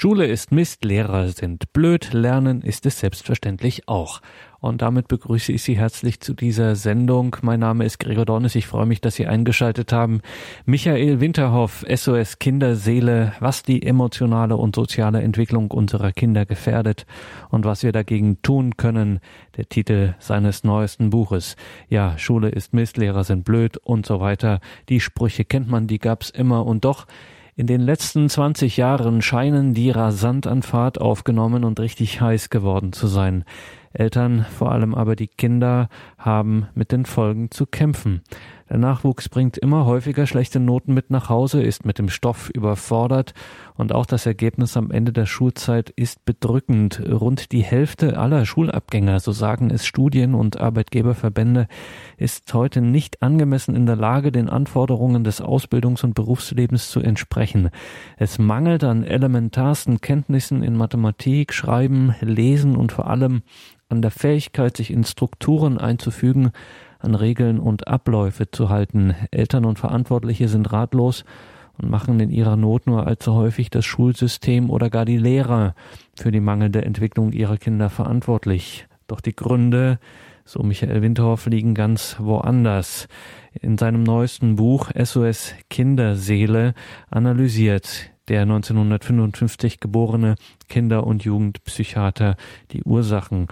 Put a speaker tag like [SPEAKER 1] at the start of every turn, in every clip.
[SPEAKER 1] Schule ist Mist, Lehrer sind blöd, Lernen ist es selbstverständlich auch. Und damit begrüße ich Sie herzlich zu dieser Sendung. Mein Name ist Gregor Dornis. Ich freue mich, dass Sie eingeschaltet haben. Michael Winterhoff, SOS Kinderseele, was die emotionale und soziale Entwicklung unserer Kinder gefährdet und was wir dagegen tun können. Der Titel seines neuesten Buches. Ja, Schule ist Mist, Lehrer sind blöd und so weiter. Die Sprüche kennt man, die gab's immer und doch in den letzten 20 Jahren scheinen die rasant an Fahrt aufgenommen und richtig heiß geworden zu sein. Eltern, vor allem aber die Kinder, haben mit den Folgen zu kämpfen. Der Nachwuchs bringt immer häufiger schlechte Noten mit nach Hause, ist mit dem Stoff überfordert und auch das Ergebnis am Ende der Schulzeit ist bedrückend. Rund die Hälfte aller Schulabgänger, so sagen es Studien und Arbeitgeberverbände, ist heute nicht angemessen in der Lage, den Anforderungen des Ausbildungs- und Berufslebens zu entsprechen. Es mangelt an elementarsten Kenntnissen in Mathematik, Schreiben, Lesen und vor allem an der Fähigkeit, sich in Strukturen einzufügen, an Regeln und Abläufe zu halten. Eltern und Verantwortliche sind ratlos und machen in ihrer Not nur allzu häufig das Schulsystem oder gar die Lehrer für die mangelnde Entwicklung ihrer Kinder verantwortlich. Doch die Gründe, so Michael Winterhoff, liegen ganz woanders. In seinem neuesten Buch SOS Kinderseele analysiert der 1955 geborene Kinder- und Jugendpsychiater die Ursachen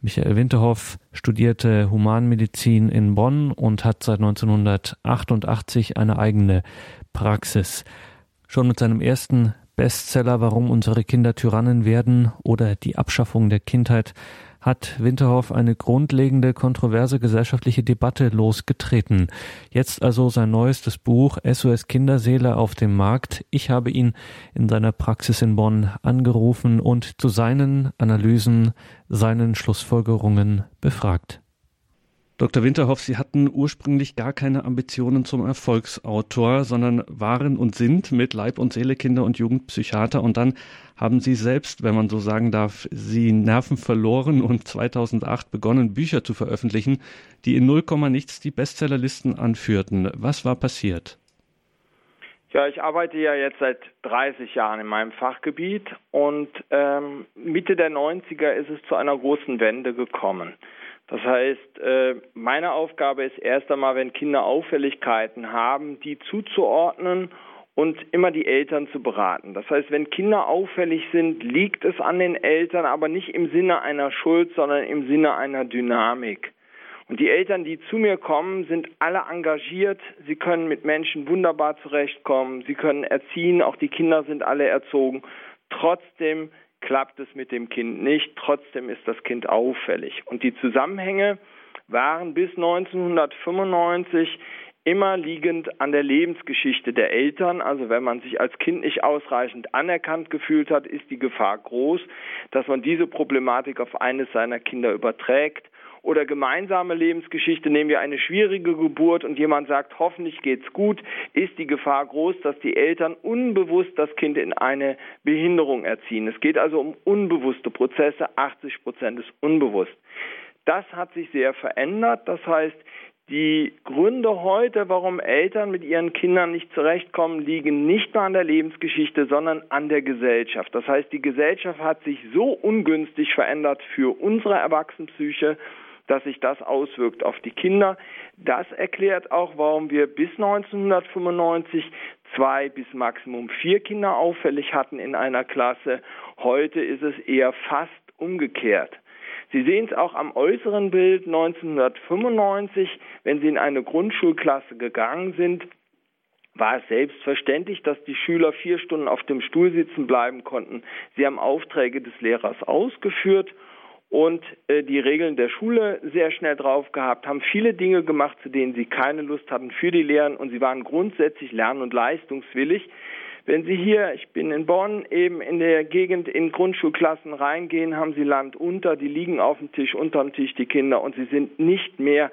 [SPEAKER 1] Michael Winterhoff studierte Humanmedizin in Bonn und hat seit 1988 eine eigene Praxis. Schon mit seinem ersten Bestseller Warum unsere Kinder Tyrannen werden oder die Abschaffung der Kindheit hat Winterhoff eine grundlegende kontroverse gesellschaftliche Debatte losgetreten. Jetzt also sein neuestes Buch SOS Kinderseele auf dem Markt. Ich habe ihn in seiner Praxis in Bonn angerufen und zu seinen Analysen, seinen Schlussfolgerungen befragt. Dr. Winterhoff, Sie hatten ursprünglich gar keine Ambitionen zum Erfolgsautor, sondern waren und sind mit Leib und Seele Kinder- und Jugendpsychiater und dann haben Sie selbst, wenn man so sagen darf, Sie Nerven verloren und 2008 begonnen, Bücher zu veröffentlichen, die in 0, nichts die Bestsellerlisten anführten. Was war passiert?
[SPEAKER 2] Ja, ich arbeite ja jetzt seit 30 Jahren in meinem Fachgebiet und ähm, Mitte der 90er ist es zu einer großen Wende gekommen. Das heißt, äh, meine Aufgabe ist erst einmal, wenn Kinder Auffälligkeiten haben, die zuzuordnen und immer die Eltern zu beraten. Das heißt, wenn Kinder auffällig sind, liegt es an den Eltern, aber nicht im Sinne einer Schuld, sondern im Sinne einer Dynamik. Und die Eltern, die zu mir kommen, sind alle engagiert. Sie können mit Menschen wunderbar zurechtkommen. Sie können erziehen. Auch die Kinder sind alle erzogen. Trotzdem klappt es mit dem Kind nicht, trotzdem ist das Kind auffällig. Und die Zusammenhänge waren bis 1995 immer liegend an der Lebensgeschichte der Eltern. Also wenn man sich als Kind nicht ausreichend anerkannt gefühlt hat, ist die Gefahr groß, dass man diese Problematik auf eines seiner Kinder überträgt oder gemeinsame Lebensgeschichte, nehmen wir eine schwierige Geburt und jemand sagt, hoffentlich geht's gut, ist die Gefahr groß, dass die Eltern unbewusst das Kind in eine Behinderung erziehen. Es geht also um unbewusste Prozesse, 80 Prozent ist unbewusst. Das hat sich sehr verändert. Das heißt, die Gründe heute, warum Eltern mit ihren Kindern nicht zurechtkommen, liegen nicht nur an der Lebensgeschichte, sondern an der Gesellschaft. Das heißt, die Gesellschaft hat sich so ungünstig verändert für unsere Erwachsenenpsyche, dass sich das auswirkt auf die Kinder. Das erklärt auch, warum wir bis 1995 zwei bis maximum vier Kinder auffällig hatten in einer Klasse. Heute ist es eher fast umgekehrt. Sie sehen es auch am äußeren Bild 1995, wenn Sie in eine Grundschulklasse gegangen sind, war es selbstverständlich, dass die Schüler vier Stunden auf dem Stuhl sitzen bleiben konnten. Sie haben Aufträge des Lehrers ausgeführt und äh, die Regeln der Schule sehr schnell drauf gehabt, haben viele Dinge gemacht, zu denen sie keine Lust hatten für die Lehren und sie waren grundsätzlich lern- und leistungswillig. Wenn Sie hier, ich bin in Bonn, eben in der Gegend in Grundschulklassen reingehen, haben Sie Land unter, die liegen auf dem Tisch, unterm Tisch die Kinder und sie sind nicht mehr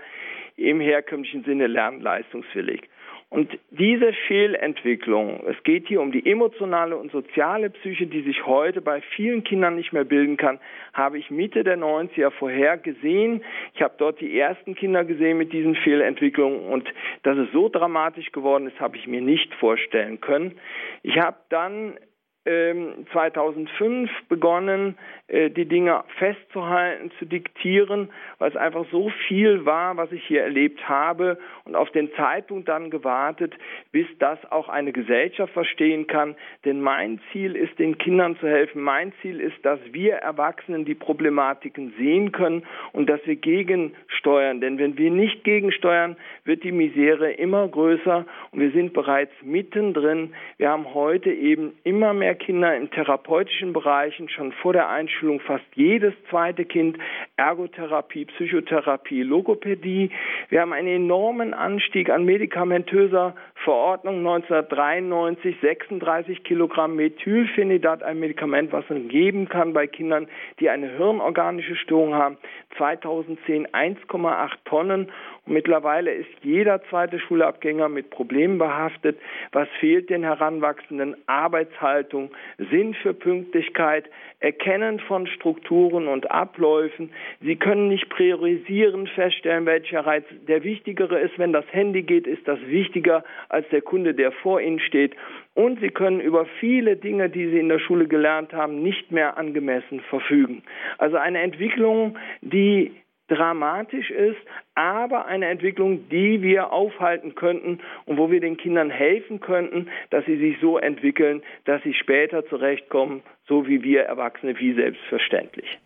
[SPEAKER 2] im herkömmlichen Sinne lernleistungswillig. Und diese Fehlentwicklung, es geht hier um die emotionale und soziale Psyche, die sich heute bei vielen Kindern nicht mehr bilden kann, habe ich Mitte der 90er vorher gesehen. Ich habe dort die ersten Kinder gesehen mit diesen Fehlentwicklungen und dass es so dramatisch geworden ist, habe ich mir nicht vorstellen können. Ich habe dann 2005 ähm, begonnen, äh, die Dinge festzuhalten, zu diktieren, weil es einfach so viel war, was ich hier erlebt habe und auf den Zeitpunkt dann gewartet, bis das auch eine Gesellschaft verstehen kann. Denn mein Ziel ist, den Kindern zu helfen. Mein Ziel ist, dass wir Erwachsenen die Problematiken sehen können und dass wir gegensteuern. Denn wenn wir nicht gegensteuern, wird die Misere immer größer und wir sind bereits mittendrin. Wir haben heute eben immer mehr Kinder in therapeutischen Bereichen, schon vor der Einschulung fast jedes zweite Kind, Ergotherapie, Psychotherapie, Logopädie. Wir haben einen enormen Anstieg an medikamentöser Verordnung 1993, 36 Kilogramm Methylphenidat, ein Medikament, was man geben kann bei Kindern, die eine hirnorganische Störung haben. 2010 1,8 Tonnen und mittlerweile ist jeder zweite Schulabgänger mit Problemen behaftet. Was fehlt den Heranwachsenden? Arbeitshaltung, Sinn für Pünktlichkeit, Erkennen von Strukturen und Abläufen. Sie können nicht priorisieren, feststellen, welcher Reiz der wichtigere ist. Wenn das Handy geht, ist das wichtiger als der Kunde, der vor Ihnen steht. Und Sie können über viele Dinge, die Sie in der Schule gelernt haben, nicht mehr angemessen verfügen. Also eine Entwicklung, die dramatisch ist, aber eine Entwicklung, die wir aufhalten könnten und wo wir den Kindern helfen könnten, dass sie sich so entwickeln, dass sie später zurechtkommen, so wie wir Erwachsene, wie selbstverständlich.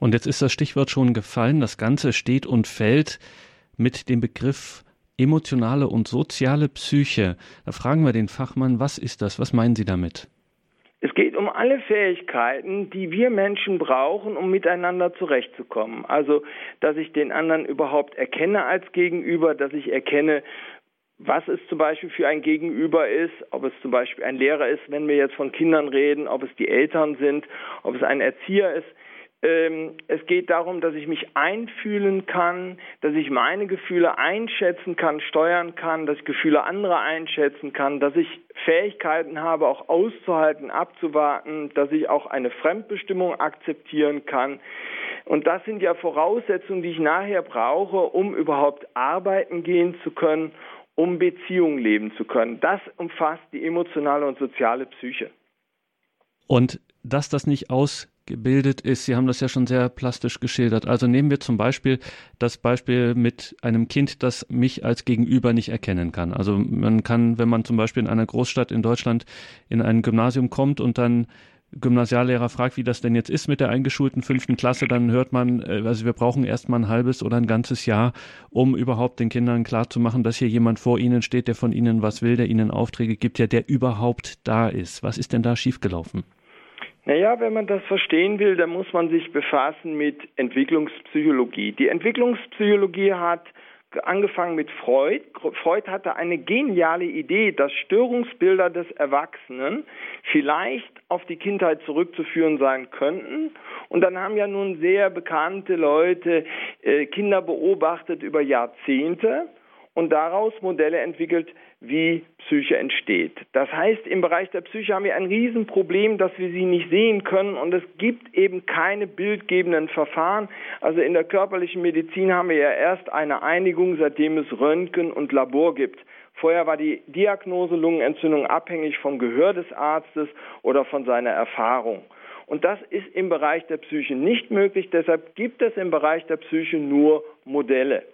[SPEAKER 1] Und jetzt ist das Stichwort schon gefallen, das Ganze steht und fällt mit dem Begriff emotionale und soziale Psyche. Da fragen wir den Fachmann, was ist das? Was meinen Sie damit?
[SPEAKER 2] Es geht um alle Fähigkeiten, die wir Menschen brauchen, um miteinander zurechtzukommen. Also, dass ich den anderen überhaupt erkenne als Gegenüber, dass ich erkenne, was es zum Beispiel für ein Gegenüber ist, ob es zum Beispiel ein Lehrer ist, wenn wir jetzt von Kindern reden, ob es die Eltern sind, ob es ein Erzieher ist. Ähm, es geht darum, dass ich mich einfühlen kann, dass ich meine Gefühle einschätzen kann, steuern kann, dass ich Gefühle anderer einschätzen kann, dass ich Fähigkeiten habe, auch auszuhalten, abzuwarten, dass ich auch eine Fremdbestimmung akzeptieren kann. Und das sind ja Voraussetzungen, die ich nachher brauche, um überhaupt arbeiten gehen zu können, um Beziehungen leben zu können. Das umfasst die emotionale und soziale Psyche.
[SPEAKER 1] Und dass das nicht aus gebildet ist. Sie haben das ja schon sehr plastisch geschildert. Also nehmen wir zum Beispiel das Beispiel mit einem Kind, das mich als Gegenüber nicht erkennen kann. Also man kann, wenn man zum Beispiel in einer Großstadt in Deutschland in ein Gymnasium kommt und dann Gymnasiallehrer fragt, wie das denn jetzt ist mit der eingeschulten fünften Klasse, dann hört man, äh, also wir brauchen erst mal ein halbes oder ein ganzes Jahr, um überhaupt den Kindern klarzumachen, dass hier jemand vor ihnen steht, der von ihnen was will, der ihnen Aufträge gibt, ja, der überhaupt da ist. Was ist denn da schiefgelaufen?
[SPEAKER 2] Naja, wenn man das verstehen will, dann muss man sich befassen mit Entwicklungspsychologie. Die Entwicklungspsychologie hat angefangen mit Freud. Freud hatte eine geniale Idee, dass Störungsbilder des Erwachsenen vielleicht auf die Kindheit zurückzuführen sein könnten. Und dann haben ja nun sehr bekannte Leute äh, Kinder beobachtet über Jahrzehnte und daraus Modelle entwickelt, wie Psyche entsteht. Das heißt, im Bereich der Psyche haben wir ein Riesenproblem, dass wir sie nicht sehen können und es gibt eben keine bildgebenden Verfahren. Also in der körperlichen Medizin haben wir ja erst eine Einigung, seitdem es Röntgen und Labor gibt. Vorher war die Diagnose Lungenentzündung abhängig vom Gehör des Arztes oder von seiner Erfahrung. Und das ist im Bereich der Psyche nicht möglich. Deshalb gibt es im Bereich der Psyche nur Modelle.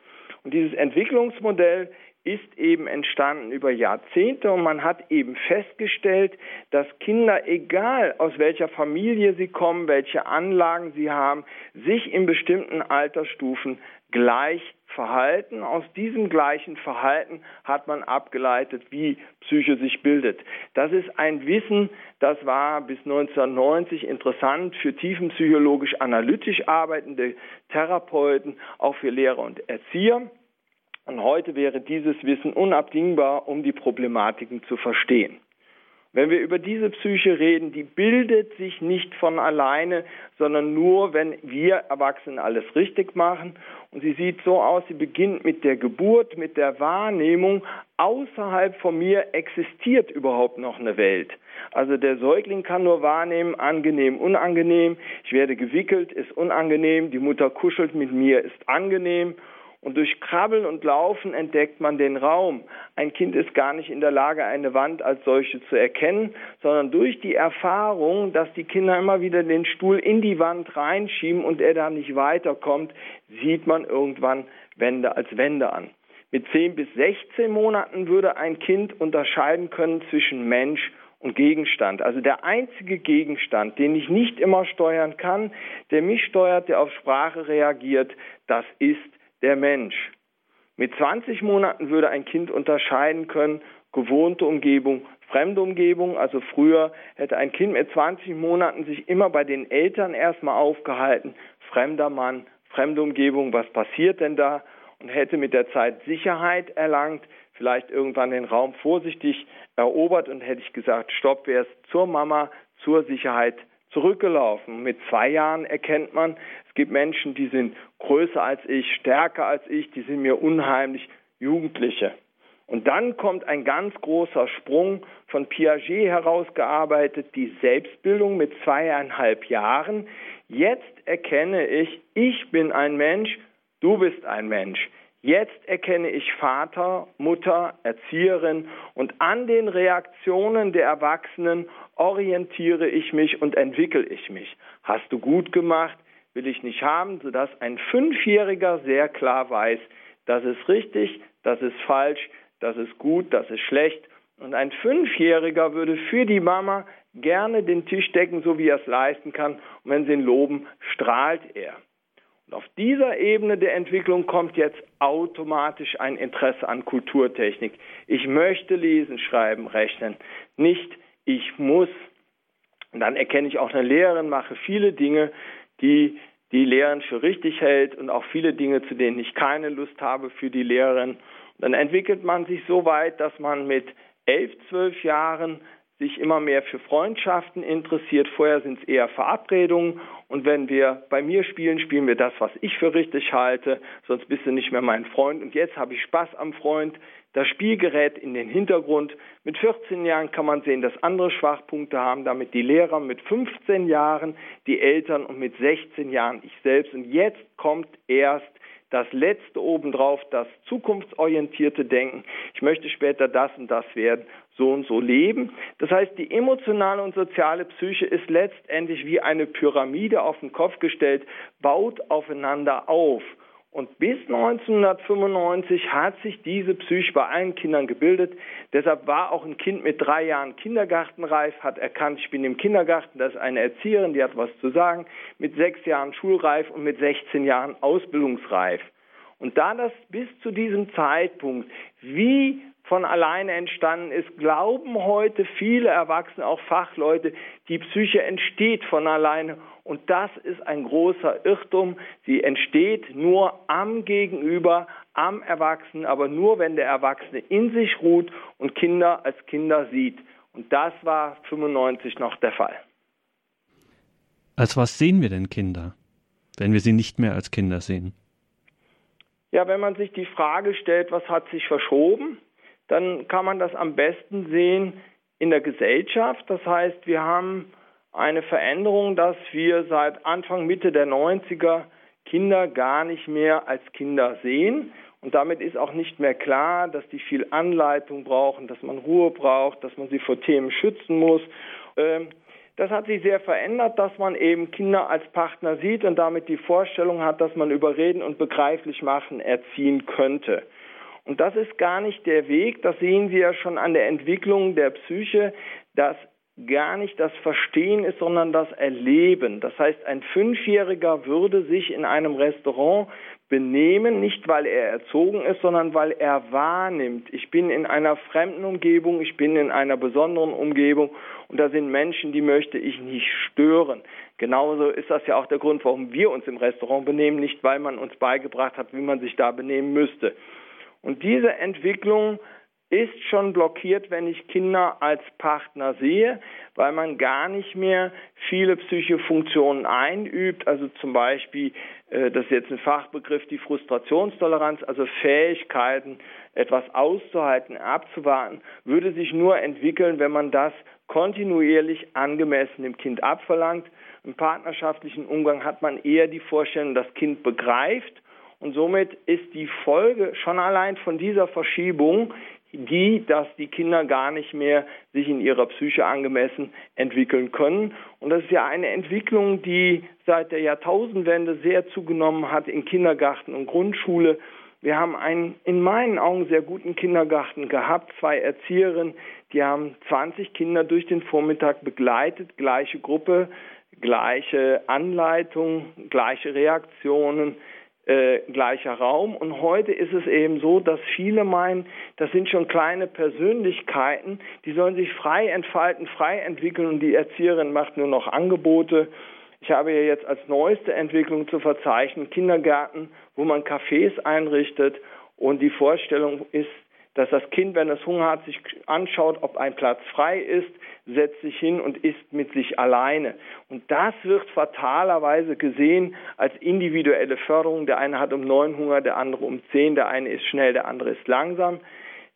[SPEAKER 2] Und dieses Entwicklungsmodell ist eben entstanden über Jahrzehnte und man hat eben festgestellt, dass Kinder, egal aus welcher Familie sie kommen, welche Anlagen sie haben, sich in bestimmten Altersstufen gleich verhalten. Aus diesem gleichen Verhalten hat man abgeleitet, wie Psyche sich bildet. Das ist ein Wissen, das war bis 1990 interessant für tiefenpsychologisch analytisch arbeitende Therapeuten, auch für Lehrer und Erzieher. Und heute wäre dieses Wissen unabdingbar, um die Problematiken zu verstehen. Wenn wir über diese Psyche reden, die bildet sich nicht von alleine, sondern nur, wenn wir Erwachsenen alles richtig machen. Und sie sieht so aus, sie beginnt mit der Geburt, mit der Wahrnehmung, außerhalb von mir existiert überhaupt noch eine Welt. Also der Säugling kann nur wahrnehmen, angenehm, unangenehm. Ich werde gewickelt, ist unangenehm. Die Mutter kuschelt mit mir, ist angenehm. Und durch Krabbeln und Laufen entdeckt man den Raum. Ein Kind ist gar nicht in der Lage, eine Wand als solche zu erkennen, sondern durch die Erfahrung, dass die Kinder immer wieder den Stuhl in die Wand reinschieben und er da nicht weiterkommt, sieht man irgendwann Wände als Wände an. Mit 10 bis 16 Monaten würde ein Kind unterscheiden können zwischen Mensch und Gegenstand. Also der einzige Gegenstand, den ich nicht immer steuern kann, der mich steuert, der auf Sprache reagiert, das ist der Mensch. Mit 20 Monaten würde ein Kind unterscheiden können, gewohnte Umgebung, fremde Umgebung. Also früher hätte ein Kind mit 20 Monaten sich immer bei den Eltern erstmal aufgehalten, fremder Mann, fremde Umgebung, was passiert denn da? Und hätte mit der Zeit Sicherheit erlangt, vielleicht irgendwann den Raum vorsichtig erobert und hätte ich gesagt, stopp, wäre es zur Mama, zur Sicherheit zurückgelaufen. Mit zwei Jahren erkennt man, es gibt Menschen, die sind größer als ich, stärker als ich, die sind mir unheimlich Jugendliche. Und dann kommt ein ganz großer Sprung von Piaget herausgearbeitet, die Selbstbildung mit zweieinhalb Jahren. Jetzt erkenne ich, ich bin ein Mensch, du bist ein Mensch. Jetzt erkenne ich Vater, Mutter, Erzieherin und an den Reaktionen der Erwachsenen orientiere ich mich und entwickle ich mich. Hast du gut gemacht, will ich nicht haben, sodass ein Fünfjähriger sehr klar weiß, das ist richtig, das ist falsch, das ist gut, das ist schlecht. Und ein Fünfjähriger würde für die Mama gerne den Tisch decken, so wie er es leisten kann. Und wenn sie ihn loben, strahlt er. Und auf dieser Ebene der Entwicklung kommt jetzt automatisch ein Interesse an Kulturtechnik. Ich möchte lesen, schreiben, rechnen. Nicht ich muss. Und dann erkenne ich auch eine Lehrerin, mache viele Dinge, die die Lehrerin für richtig hält und auch viele Dinge, zu denen ich keine Lust habe für die Lehrerin. Und dann entwickelt man sich so weit, dass man mit elf, zwölf Jahren sich immer mehr für Freundschaften interessiert. Vorher sind es eher Verabredungen und wenn wir bei mir spielen, spielen wir das, was ich für richtig halte, sonst bist du nicht mehr mein Freund und jetzt habe ich Spaß am Freund. Das Spiel gerät in den Hintergrund. Mit 14 Jahren kann man sehen, dass andere Schwachpunkte haben, damit die Lehrer mit 15 Jahren, die Eltern und mit 16 Jahren ich selbst. Und jetzt kommt erst das letzte obendrauf, das zukunftsorientierte Denken. Ich möchte später das und das werden so und so leben. Das heißt, die emotionale und soziale Psyche ist letztendlich wie eine Pyramide auf den Kopf gestellt, baut aufeinander auf. Und bis 1995 hat sich diese Psyche bei allen Kindern gebildet. Deshalb war auch ein Kind mit drei Jahren kindergartenreif, hat erkannt, ich bin im Kindergarten, das ist eine Erzieherin, die hat was zu sagen, mit sechs Jahren schulreif und mit 16 Jahren ausbildungsreif. Und da das bis zu diesem Zeitpunkt wie von alleine entstanden ist, glauben heute viele Erwachsene, auch Fachleute, die Psyche entsteht von alleine. Und das ist ein großer Irrtum. Sie entsteht nur am Gegenüber, am Erwachsenen, aber nur, wenn der Erwachsene in sich ruht und Kinder als Kinder sieht. Und das war 95 noch der Fall.
[SPEAKER 1] Als was sehen wir denn Kinder, wenn wir sie nicht mehr als Kinder sehen?
[SPEAKER 2] Ja, wenn man sich die Frage stellt, was hat sich verschoben, dann kann man das am besten sehen in der Gesellschaft. Das heißt, wir haben eine Veränderung, dass wir seit Anfang, Mitte der 90er Kinder gar nicht mehr als Kinder sehen. Und damit ist auch nicht mehr klar, dass die viel Anleitung brauchen, dass man Ruhe braucht, dass man sie vor Themen schützen muss. Ähm, das hat sich sehr verändert, dass man eben Kinder als Partner sieht und damit die Vorstellung hat, dass man überreden und begreiflich machen erziehen könnte. Und das ist gar nicht der Weg, das sehen Sie ja schon an der Entwicklung der Psyche, dass gar nicht das Verstehen ist, sondern das Erleben. Das heißt, ein Fünfjähriger würde sich in einem Restaurant benehmen, nicht weil er erzogen ist, sondern weil er wahrnimmt. Ich bin in einer fremden Umgebung, ich bin in einer besonderen Umgebung und da sind Menschen, die möchte ich nicht stören. Genauso ist das ja auch der Grund, warum wir uns im Restaurant benehmen, nicht weil man uns beigebracht hat, wie man sich da benehmen müsste. Und diese Entwicklung ist schon blockiert, wenn ich Kinder als Partner sehe, weil man gar nicht mehr viele psychische einübt, also zum Beispiel, äh, das ist jetzt ein Fachbegriff, die Frustrationstoleranz, also Fähigkeiten, etwas auszuhalten, abzuwarten, würde sich nur entwickeln, wenn man das kontinuierlich angemessen dem Kind abverlangt. Im partnerschaftlichen Umgang hat man eher die Vorstellung, das Kind begreift Und somit ist die Folge schon allein von dieser Verschiebung die, dass die Kinder gar nicht mehr sich in ihrer Psyche angemessen entwickeln können. Und das ist ja eine Entwicklung, die seit der Jahrtausendwende sehr zugenommen hat in Kindergarten und Grundschule. Wir haben einen in meinen Augen sehr guten Kindergarten gehabt, zwei Erzieherinnen, die haben 20 Kinder durch den Vormittag begleitet, gleiche Gruppe, gleiche Anleitung, gleiche Reaktionen, äh, gleicher Raum. Und heute ist es eben so, dass viele meinen, das sind schon kleine Persönlichkeiten, die sollen sich frei entfalten, frei entwickeln und die Erzieherin macht nur noch Angebote. Ich habe ja jetzt als neueste Entwicklung zu verzeichnen Kindergärten, wo man Cafés einrichtet und die Vorstellung ist, dass das Kind, wenn es Hunger hat, sich anschaut, ob ein Platz frei ist, setzt sich hin und isst mit sich alleine. Und das wird fatalerweise gesehen als individuelle Förderung. Der eine hat um neun Hunger, der andere um zehn, der eine ist schnell, der andere ist langsam.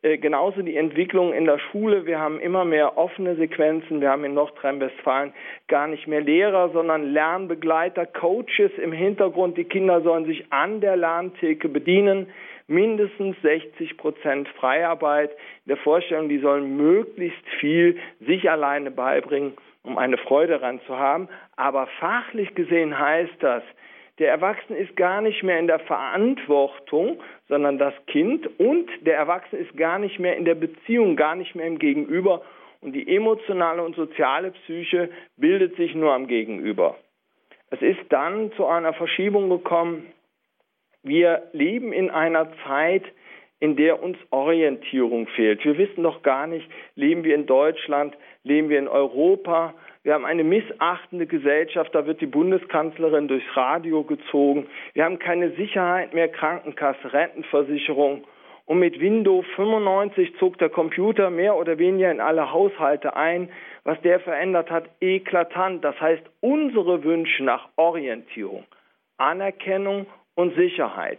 [SPEAKER 2] Äh, genauso die Entwicklung in der Schule. Wir haben immer mehr offene Sequenzen. Wir haben in Nordrhein-Westfalen gar nicht mehr Lehrer, sondern Lernbegleiter, Coaches im Hintergrund. Die Kinder sollen sich an der Lerntheke bedienen mindestens 60 Prozent Freiarbeit in der Vorstellung, die sollen möglichst viel sich alleine beibringen, um eine Freude daran zu haben. Aber fachlich gesehen heißt das, der Erwachsene ist gar nicht mehr in der Verantwortung, sondern das Kind und der Erwachsene ist gar nicht mehr in der Beziehung, gar nicht mehr im Gegenüber und die emotionale und soziale Psyche bildet sich nur am Gegenüber. Es ist dann zu einer Verschiebung gekommen wir leben in einer Zeit, in der uns Orientierung fehlt. Wir wissen doch gar nicht, leben wir in Deutschland, leben wir in Europa. Wir haben eine missachtende Gesellschaft, da wird die Bundeskanzlerin durchs Radio gezogen. Wir haben keine Sicherheit mehr, Krankenkasse, Rentenversicherung. Und mit Windows 95 zog der Computer mehr oder weniger in alle Haushalte ein. Was der verändert hat, eklatant. Das heißt, unsere Wünsche nach Orientierung, Anerkennung und Sicherheit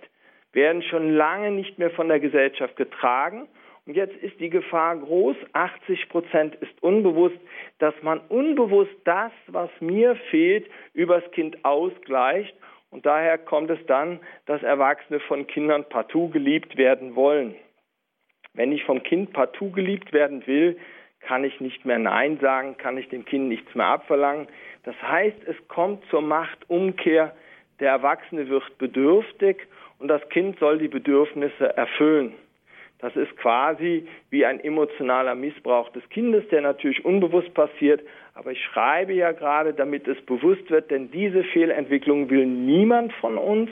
[SPEAKER 2] werden schon lange nicht mehr von der Gesellschaft getragen. Und jetzt ist die Gefahr groß, 80 Prozent ist unbewusst, dass man unbewusst das, was mir fehlt, übers Kind ausgleicht. Und daher kommt es dann, dass Erwachsene von Kindern partout geliebt werden wollen. Wenn ich vom Kind partout geliebt werden will, kann ich nicht mehr Nein sagen, kann ich dem Kind nichts mehr abverlangen. Das heißt, es kommt zur Machtumkehr der Erwachsene wird bedürftig und das Kind soll die Bedürfnisse erfüllen. Das ist quasi wie ein emotionaler Missbrauch des Kindes, der natürlich unbewusst passiert. Aber ich schreibe ja gerade, damit es bewusst wird, denn diese Fehlentwicklung will niemand von uns.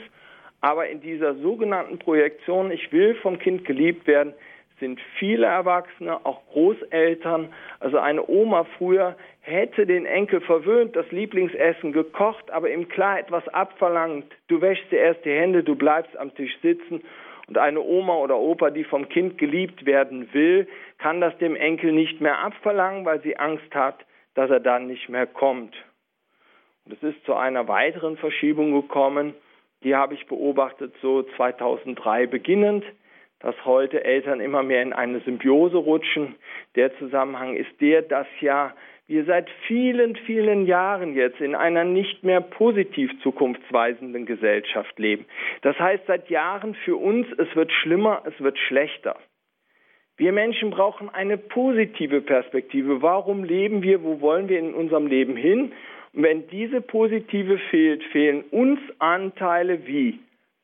[SPEAKER 2] Aber in dieser sogenannten Projektion, ich will vom Kind geliebt werden, sind viele Erwachsene, auch Großeltern. Also eine Oma früher hätte den Enkel verwöhnt, das Lieblingsessen gekocht, aber ihm klar etwas abverlangt. Du wäschst dir erst die Hände, du bleibst am Tisch sitzen. Und eine Oma oder Opa, die vom Kind geliebt werden will, kann das dem Enkel nicht mehr abverlangen, weil sie Angst hat, dass er dann nicht mehr kommt. Und es ist zu einer weiteren Verschiebung gekommen, die habe ich beobachtet so 2003 beginnend dass heute Eltern immer mehr in eine Symbiose rutschen. Der Zusammenhang ist der, dass ja wir seit vielen, vielen Jahren jetzt in einer nicht mehr positiv zukunftsweisenden Gesellschaft leben. Das heißt seit Jahren für uns, es wird schlimmer, es wird schlechter. Wir Menschen brauchen eine positive Perspektive. Warum leben wir? Wo wollen wir in unserem Leben hin? Und wenn diese positive fehlt, fehlen uns Anteile wie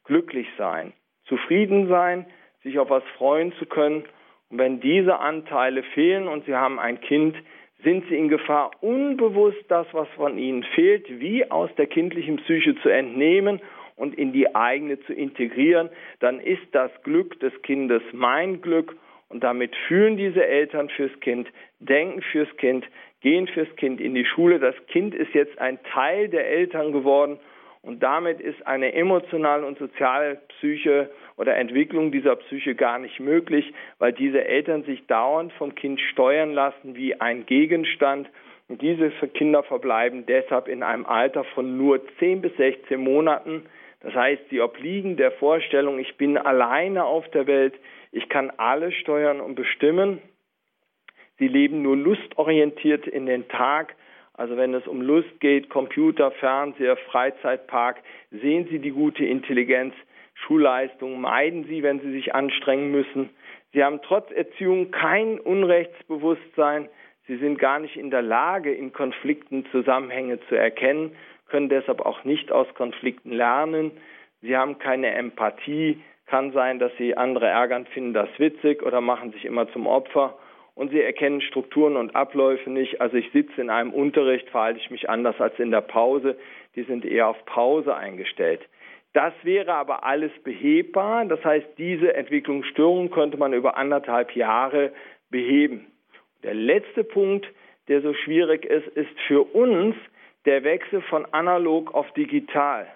[SPEAKER 2] glücklich sein, zufrieden sein, sich auf was freuen zu können. Und wenn diese Anteile fehlen und Sie haben ein Kind, sind Sie in Gefahr, unbewusst das, was von Ihnen fehlt, wie aus der kindlichen Psyche zu entnehmen und in die eigene zu integrieren. Dann ist das Glück des Kindes mein Glück und damit fühlen diese Eltern fürs Kind, denken fürs Kind, gehen fürs Kind in die Schule. Das Kind ist jetzt ein Teil der Eltern geworden und damit ist eine emotionale und soziale Psyche oder Entwicklung dieser Psyche gar nicht möglich, weil diese Eltern sich dauernd vom Kind steuern lassen wie ein Gegenstand. Und diese Kinder verbleiben deshalb in einem Alter von nur 10 bis 16 Monaten. Das heißt, sie obliegen der Vorstellung, ich bin alleine auf der Welt, ich kann alles steuern und bestimmen. Sie leben nur lustorientiert in den Tag, also wenn es um Lust geht, Computer, Fernseher, Freizeitpark, sehen Sie die gute Intelligenz. Schulleistung meiden sie, wenn sie sich anstrengen müssen. Sie haben trotz Erziehung kein Unrechtsbewusstsein. Sie sind gar nicht in der Lage, in Konflikten Zusammenhänge zu erkennen, können deshalb auch nicht aus Konflikten lernen. Sie haben keine Empathie. Kann sein, dass sie andere ärgern, finden das witzig oder machen sich immer zum Opfer. Und sie erkennen Strukturen und Abläufe nicht. Also ich sitze in einem Unterricht, verhalte ich mich anders als in der Pause. Die sind eher auf Pause eingestellt. Das wäre aber alles behebbar. Das heißt, diese Entwicklungsstörung könnte man über anderthalb Jahre beheben. Der letzte Punkt, der so schwierig ist, ist für uns der Wechsel von analog auf digital.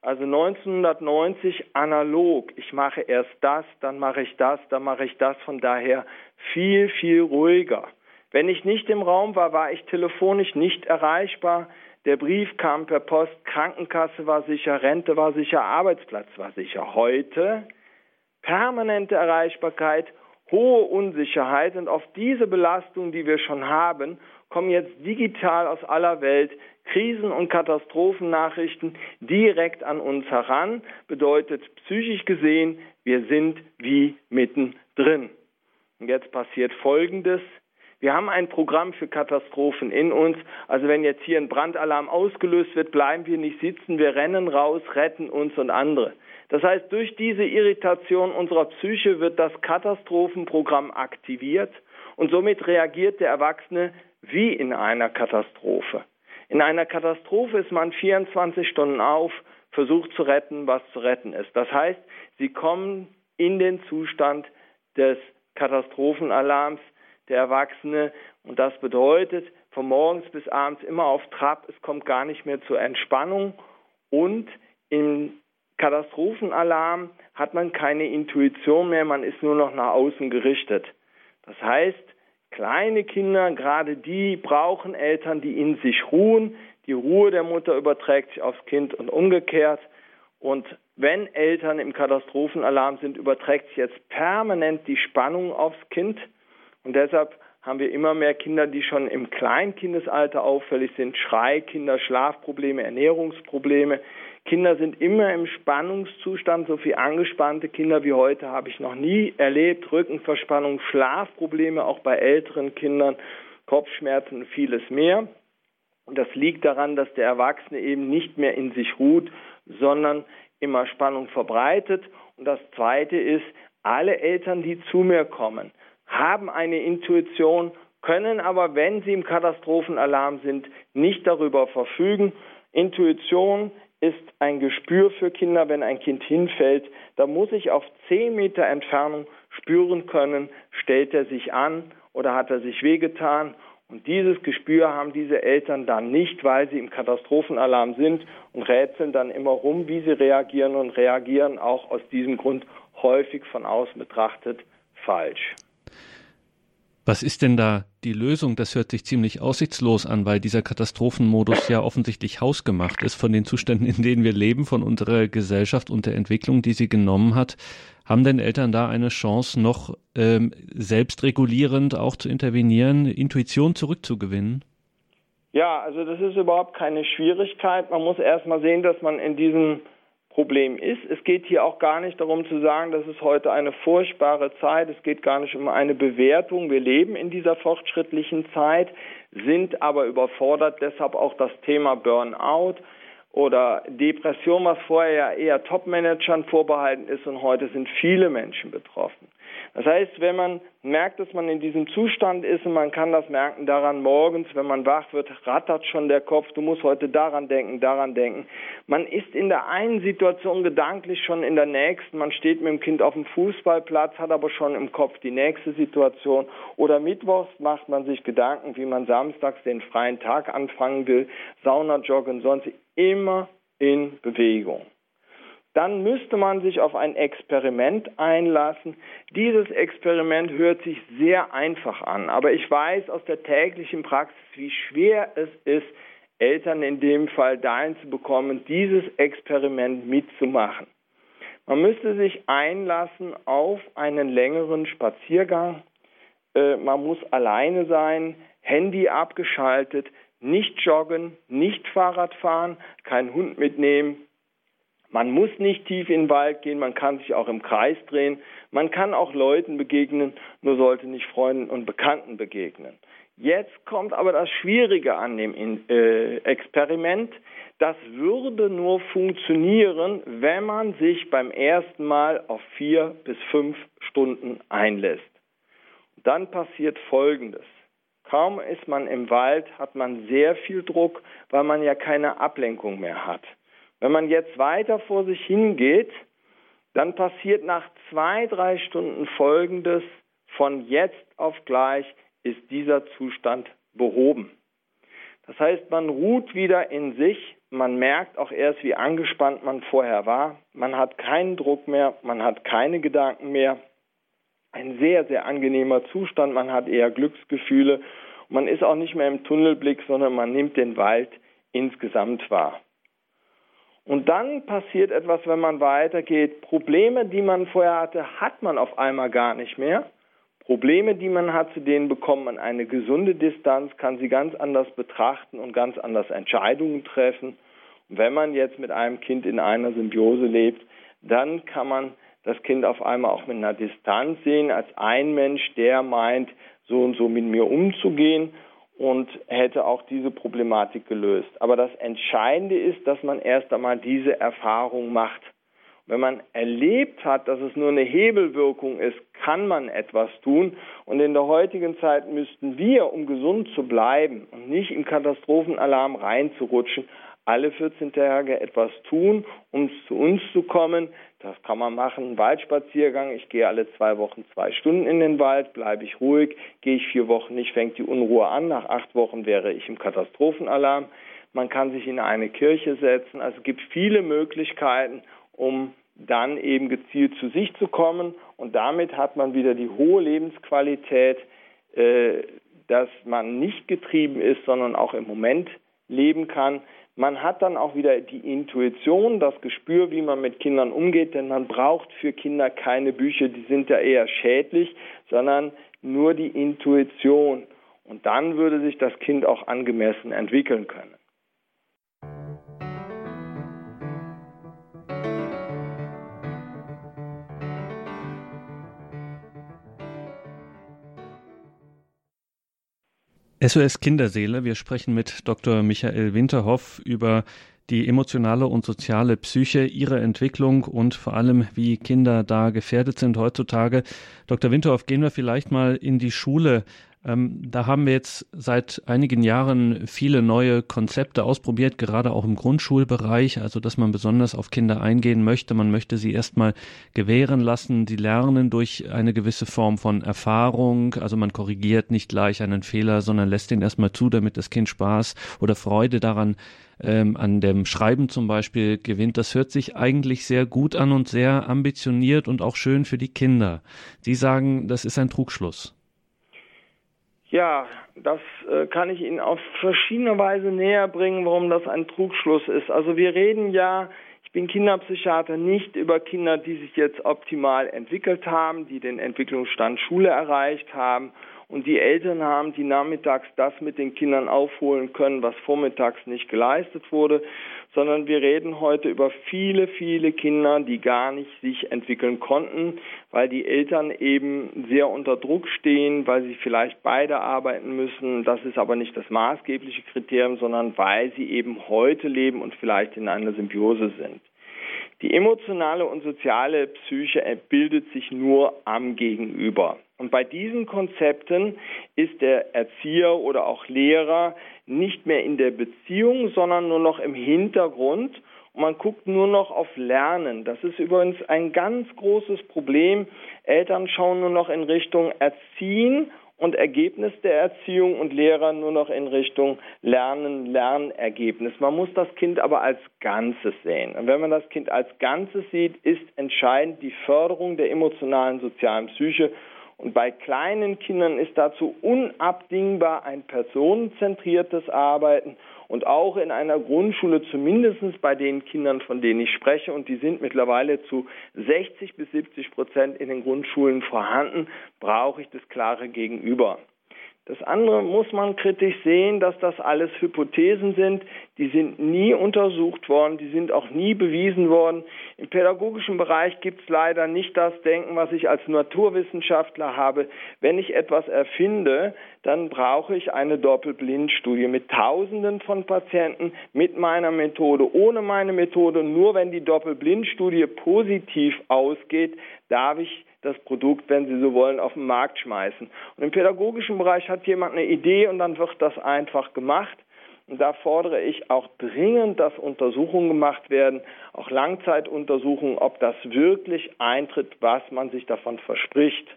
[SPEAKER 2] Also 1990 analog. Ich mache erst das, dann mache ich das, dann mache ich das. Von daher viel, viel ruhiger. Wenn ich nicht im Raum war, war ich telefonisch nicht erreichbar. Der Brief kam per Post, Krankenkasse war sicher, Rente war sicher, Arbeitsplatz war sicher. Heute permanente Erreichbarkeit, hohe Unsicherheit und auf diese Belastung, die wir schon haben, kommen jetzt digital aus aller Welt Krisen- und Katastrophennachrichten direkt an uns heran, bedeutet psychisch gesehen, wir sind wie mittendrin. Und jetzt passiert Folgendes. Wir haben ein Programm für Katastrophen in uns. Also wenn jetzt hier ein Brandalarm ausgelöst wird, bleiben wir nicht sitzen, wir rennen raus, retten uns und andere. Das heißt, durch diese Irritation unserer Psyche wird das Katastrophenprogramm aktiviert und somit reagiert der Erwachsene wie in einer Katastrophe. In einer Katastrophe ist man 24 Stunden auf, versucht zu retten, was zu retten ist. Das heißt, sie kommen in den Zustand des Katastrophenalarms, der Erwachsene. Und das bedeutet, von morgens bis abends immer auf Trab, es kommt gar nicht mehr zur Entspannung. Und im Katastrophenalarm hat man keine Intuition mehr, man ist nur noch nach außen gerichtet. Das heißt, kleine Kinder, gerade die brauchen Eltern, die in sich ruhen. Die Ruhe der Mutter überträgt sich aufs Kind und umgekehrt. Und wenn Eltern im Katastrophenalarm sind, überträgt sich jetzt permanent die Spannung aufs Kind. Und deshalb haben wir immer mehr Kinder, die schon im Kleinkindesalter auffällig sind. Schreikinder, Schlafprobleme, Ernährungsprobleme. Kinder sind immer im Spannungszustand. So viel angespannte Kinder wie heute habe ich noch nie erlebt. Rückenverspannung, Schlafprobleme auch bei älteren Kindern, Kopfschmerzen und vieles mehr. Und das liegt daran, dass der Erwachsene eben nicht mehr in sich ruht, sondern immer Spannung verbreitet. Und das Zweite ist, alle Eltern, die zu mir kommen, haben eine Intuition, können aber, wenn sie im Katastrophenalarm sind, nicht darüber verfügen. Intuition ist ein Gespür für Kinder, wenn ein Kind hinfällt. Da muss ich auf zehn Meter Entfernung spüren können, stellt er sich an oder hat er sich wehgetan. Und dieses Gespür haben diese Eltern dann nicht, weil sie im Katastrophenalarm sind und rätseln dann immer rum, wie sie reagieren und reagieren auch aus diesem Grund häufig von außen betrachtet falsch.
[SPEAKER 1] Was ist denn da die Lösung? Das hört sich ziemlich aussichtslos an, weil dieser Katastrophenmodus ja offensichtlich hausgemacht ist von den Zuständen, in denen wir leben, von unserer Gesellschaft und der Entwicklung, die sie genommen hat. Haben denn Eltern da eine Chance, noch ähm, selbstregulierend auch zu intervenieren, Intuition zurückzugewinnen?
[SPEAKER 2] Ja, also das ist überhaupt keine Schwierigkeit. Man muss erst mal sehen, dass man in diesem Problem ist. Es geht hier auch gar nicht darum zu sagen, das ist heute eine furchtbare Zeit. Es geht gar nicht um eine Bewertung. Wir leben in dieser fortschrittlichen Zeit, sind aber überfordert. Deshalb auch das Thema Burnout oder Depression, was vorher ja eher Top-Managern vorbehalten ist und heute sind viele Menschen betroffen. Das heißt, wenn man merkt, dass man in diesem Zustand ist und man kann das merken daran morgens, wenn man wach wird, rattert schon der Kopf, du musst heute daran denken, daran denken. Man ist in der einen Situation gedanklich schon in der nächsten, man steht mit dem Kind auf dem Fußballplatz, hat aber schon im Kopf die nächste Situation. Oder mittwochs macht man sich Gedanken, wie man samstags den freien Tag anfangen will, Sauna, Joggen, sonst immer in Bewegung dann müsste man sich auf ein Experiment einlassen. Dieses Experiment hört sich sehr einfach an, aber ich weiß aus der täglichen Praxis, wie schwer es ist, Eltern in dem Fall dahin zu bekommen, dieses Experiment mitzumachen. Man müsste sich einlassen auf einen längeren Spaziergang. Äh, man muss alleine sein, Handy abgeschaltet, nicht joggen, nicht Fahrrad fahren, keinen Hund mitnehmen, Man muss nicht tief in den Wald gehen, man kann sich auch im Kreis drehen, man kann auch Leuten begegnen, nur sollte nicht Freunden und Bekannten begegnen. Jetzt kommt aber das Schwierige an dem äh, Experiment. Das würde nur funktionieren, wenn man sich beim ersten Mal auf vier bis fünf Stunden einlässt. Dann passiert Folgendes. Kaum ist man im Wald, hat man sehr viel Druck, weil man ja keine Ablenkung mehr hat. Wenn man jetzt weiter vor sich hingeht, dann passiert nach zwei, drei Stunden Folgendes. Von jetzt auf gleich ist dieser Zustand behoben. Das heißt, man ruht wieder in sich, man merkt auch erst, wie angespannt man vorher war, man hat keinen Druck mehr, man hat keine Gedanken mehr. Ein sehr, sehr angenehmer Zustand, man hat eher Glücksgefühle, man ist auch nicht mehr im Tunnelblick, sondern man nimmt den Wald insgesamt wahr. Und dann passiert etwas, wenn man weitergeht. Probleme, die man vorher hatte, hat man auf einmal gar nicht mehr. Probleme, die man hat, zu denen bekommt man eine gesunde Distanz, kann sie ganz anders betrachten und ganz anders Entscheidungen treffen. Und wenn man jetzt mit einem Kind in einer Symbiose lebt, dann kann man das Kind auf einmal auch mit einer Distanz sehen, als ein Mensch, der meint, so und so mit mir umzugehen und hätte auch diese Problematik gelöst. Aber das Entscheidende ist, dass man erst einmal diese Erfahrung macht. Wenn man erlebt hat, dass es nur eine Hebelwirkung ist, kann man etwas tun. Und in der heutigen Zeit müssten wir, um gesund zu bleiben und nicht im Katastrophenalarm reinzurutschen, alle 14 Tage etwas tun, um zu uns zu kommen. Das kann man machen, einen Waldspaziergang. Ich gehe alle zwei Wochen zwei Stunden in den Wald, bleibe ich ruhig. Gehe ich vier Wochen nicht, fängt die Unruhe an. Nach acht Wochen wäre ich im Katastrophenalarm. Man kann sich in eine Kirche setzen. Also es gibt viele Möglichkeiten, um dann eben gezielt zu sich zu kommen. Und damit hat man wieder die hohe Lebensqualität, äh, dass man nicht getrieben ist, sondern auch im Moment leben kann. Man hat dann auch wieder die Intuition, das Gespür, wie man mit Kindern umgeht, denn man braucht für Kinder keine Bücher, die sind ja eher schädlich, sondern nur die Intuition. Und dann würde sich das Kind auch angemessen entwickeln können.
[SPEAKER 1] SOS Kinderseele. Wir sprechen mit Dr. Michael Winterhoff über die emotionale und soziale Psyche, ihre Entwicklung und vor allem, wie Kinder da gefährdet sind heutzutage. Dr. Winterhoff, gehen wir vielleicht mal in die Schule. Ähm, da haben wir jetzt seit einigen Jahren viele neue Konzepte ausprobiert, gerade auch im Grundschulbereich, also dass man besonders auf Kinder eingehen möchte. Man möchte sie erstmal gewähren lassen, die lernen durch eine gewisse Form von Erfahrung. Also man korrigiert nicht gleich einen Fehler, sondern lässt ihn erstmal zu, damit das Kind Spaß oder Freude daran ähm, an dem Schreiben zum Beispiel gewinnt. Das hört sich eigentlich sehr gut an und sehr ambitioniert und auch schön für die Kinder. Sie sagen, das ist ein Trugschluss.
[SPEAKER 2] Ja, das äh, kann ich Ihnen auf verschiedene Weise näher bringen, warum das ein Trugschluss ist. Also wir reden ja, ich bin Kinderpsychiater, nicht über Kinder, die sich jetzt optimal entwickelt haben, die den Entwicklungsstand Schule erreicht haben und die Eltern haben, die nachmittags das mit den Kindern aufholen können, was vormittags nicht geleistet wurde, sondern wir reden heute über viele, viele Kinder, die gar nicht sich entwickeln konnten, weil die Eltern eben sehr unter Druck stehen, weil sie vielleicht beide arbeiten müssen. Das ist aber nicht das maßgebliche Kriterium, sondern weil sie eben heute leben und vielleicht in einer Symbiose sind. Die emotionale und soziale Psyche bildet sich nur am Gegenüber. Und bei diesen Konzepten ist der Erzieher oder auch Lehrer nicht mehr in der Beziehung, sondern nur noch im Hintergrund. Und man guckt nur noch auf Lernen. Das ist übrigens ein ganz großes Problem. Eltern schauen nur noch in Richtung Erziehen und Ergebnis der Erziehung und Lehrer nur noch in Richtung Lernen, Lernergebnis. Man muss das Kind aber als Ganzes sehen. Und wenn man das Kind als Ganzes sieht, ist entscheidend die Förderung der emotionalen, sozialen Psyche. Und bei kleinen Kindern ist dazu unabdingbar ein personenzentriertes Arbeiten und auch in einer Grundschule, zumindest bei den Kindern, von denen ich spreche, und die sind mittlerweile zu 60 bis 70 Prozent in den Grundschulen vorhanden, brauche ich das klare Gegenüber. Das andere muss man kritisch sehen, dass das alles Hypothesen sind, die sind nie untersucht worden, die sind auch nie bewiesen worden. Im pädagogischen Bereich gibt es leider nicht das Denken, was ich als Naturwissenschaftler habe. Wenn ich etwas erfinde, dann brauche ich eine Doppelblindstudie mit Tausenden von Patienten, mit meiner Methode, ohne meine Methode. Nur wenn die Doppelblindstudie positiv ausgeht, darf ich das Produkt, wenn Sie so wollen, auf den Markt schmeißen. Und im pädagogischen Bereich hat jemand eine Idee und dann wird das einfach gemacht. Und da fordere ich auch dringend, dass Untersuchungen gemacht werden, auch Langzeituntersuchungen, ob das wirklich eintritt, was man sich davon verspricht.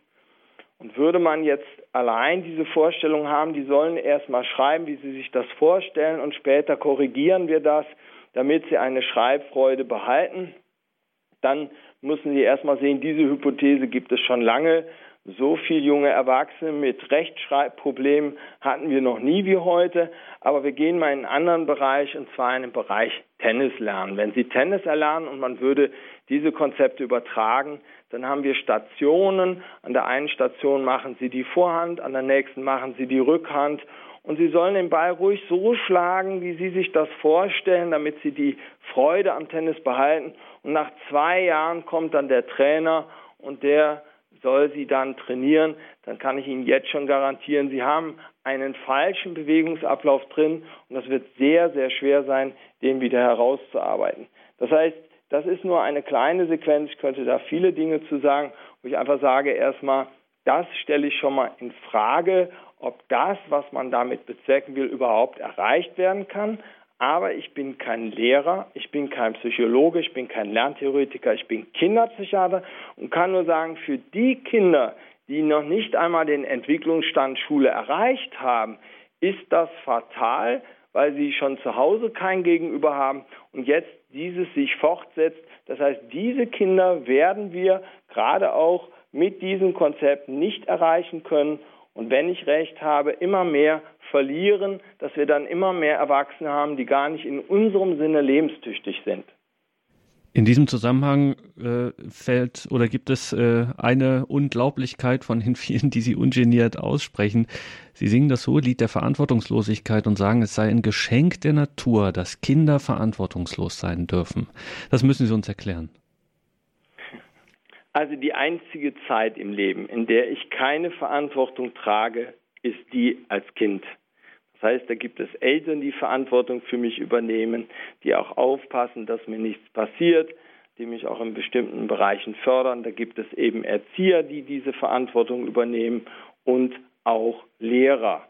[SPEAKER 2] Und würde man jetzt allein diese Vorstellung haben, die sollen erstmal schreiben, wie sie sich das vorstellen und später korrigieren wir das, damit sie eine Schreibfreude behalten, dann müssen Sie erstmal sehen, diese Hypothese gibt es schon lange. So viele junge Erwachsene mit Rechtschreibproblemen hatten wir noch nie wie heute. Aber wir gehen mal in einen anderen Bereich, und zwar in den Bereich Tennis lernen. Wenn Sie Tennis erlernen und man würde diese Konzepte übertragen, dann haben wir Stationen. An der einen Station machen Sie die Vorhand, an der nächsten machen Sie die Rückhand und Sie sollen den Ball ruhig so schlagen, wie Sie sich das vorstellen, damit Sie die Freude am Tennis behalten. Und nach zwei Jahren kommt dann der Trainer und der soll Sie dann trainieren. Dann kann ich Ihnen jetzt schon garantieren, Sie haben einen falschen Bewegungsablauf drin und das wird sehr, sehr schwer sein, den wieder herauszuarbeiten. Das heißt, das ist nur eine kleine Sequenz. Ich könnte da viele Dinge zu sagen, wo ich einfach sage, erstmal, das stelle ich schon mal in Frage, ob das, was man damit bezwecken will, überhaupt erreicht werden kann. Aber ich bin kein Lehrer, ich bin kein Psychologe, ich bin kein Lerntheoretiker, ich bin Kinderpsychiater und kann nur sagen, für die Kinder, die noch nicht einmal den Entwicklungsstand Schule erreicht haben, ist das fatal, weil sie schon zu Hause kein Gegenüber haben und jetzt dieses sich fortsetzt. Das heißt, diese Kinder werden wir gerade auch mit diesem Konzept nicht erreichen können und wenn ich recht habe, immer mehr verlieren, dass wir dann immer mehr Erwachsene haben, die gar nicht in unserem Sinne lebenstüchtig sind.
[SPEAKER 1] In diesem Zusammenhang äh, fällt oder gibt es äh, eine Unglaublichkeit von den vielen, die Sie ungeniert aussprechen. Sie singen das hohe Lied der Verantwortungslosigkeit und sagen, es sei ein Geschenk der Natur, dass Kinder verantwortungslos sein dürfen. Das müssen Sie uns erklären.
[SPEAKER 2] Also die einzige Zeit im Leben, in der ich keine Verantwortung trage, ist die als Kind. Das heißt, da gibt es Eltern, die Verantwortung für mich übernehmen, die auch aufpassen, dass mir nichts passiert, die mich auch in bestimmten Bereichen fördern. Da gibt es eben Erzieher, die diese Verantwortung übernehmen und auch Lehrer.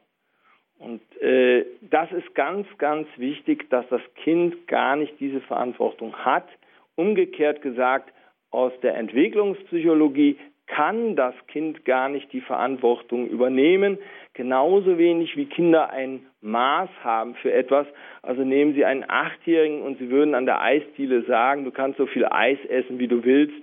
[SPEAKER 2] Und äh, das ist ganz, ganz wichtig, dass das Kind gar nicht diese Verantwortung hat. Umgekehrt gesagt, aus der Entwicklungspsychologie kann das Kind gar nicht die Verantwortung übernehmen, genauso wenig wie Kinder ein Maß haben für etwas. Also nehmen Sie einen Achtjährigen und Sie würden an der Eisdiele sagen, du kannst so viel Eis essen, wie du willst,